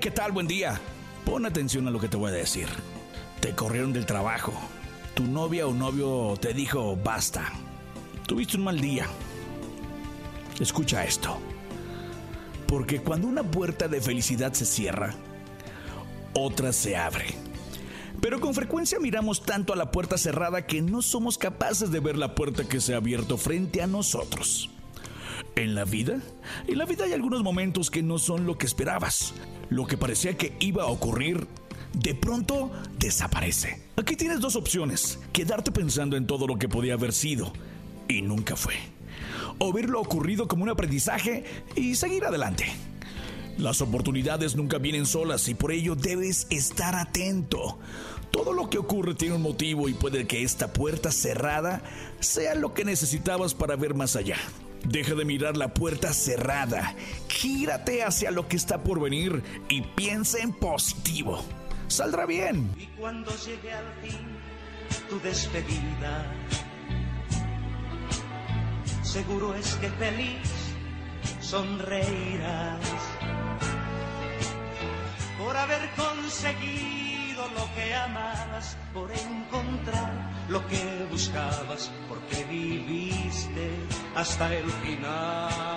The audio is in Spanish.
¿qué tal? Buen día. Pon atención a lo que te voy a decir. Te corrieron del trabajo. Tu novia o novio te dijo basta. Tuviste un mal día. Escucha esto. Porque cuando una puerta de felicidad se cierra, otra se abre. Pero con frecuencia miramos tanto a la puerta cerrada que no somos capaces de ver la puerta que se ha abierto frente a nosotros. En la vida, en la vida hay algunos momentos que no son lo que esperabas. Lo que parecía que iba a ocurrir, de pronto desaparece. Aquí tienes dos opciones, quedarte pensando en todo lo que podía haber sido y nunca fue. O ver lo ocurrido como un aprendizaje y seguir adelante. Las oportunidades nunca vienen solas y por ello debes estar atento. Todo lo que ocurre tiene un motivo y puede que esta puerta cerrada sea lo que necesitabas para ver más allá. Deja de mirar la puerta cerrada, gírate hacia lo que está por venir y piensa en positivo. Saldrá bien. Y cuando llegue al fin tu despedida, seguro es que feliz sonreirás por haber conseguido lo que amabas, por encontrar lo que buscabas, porque viviste hasta el final.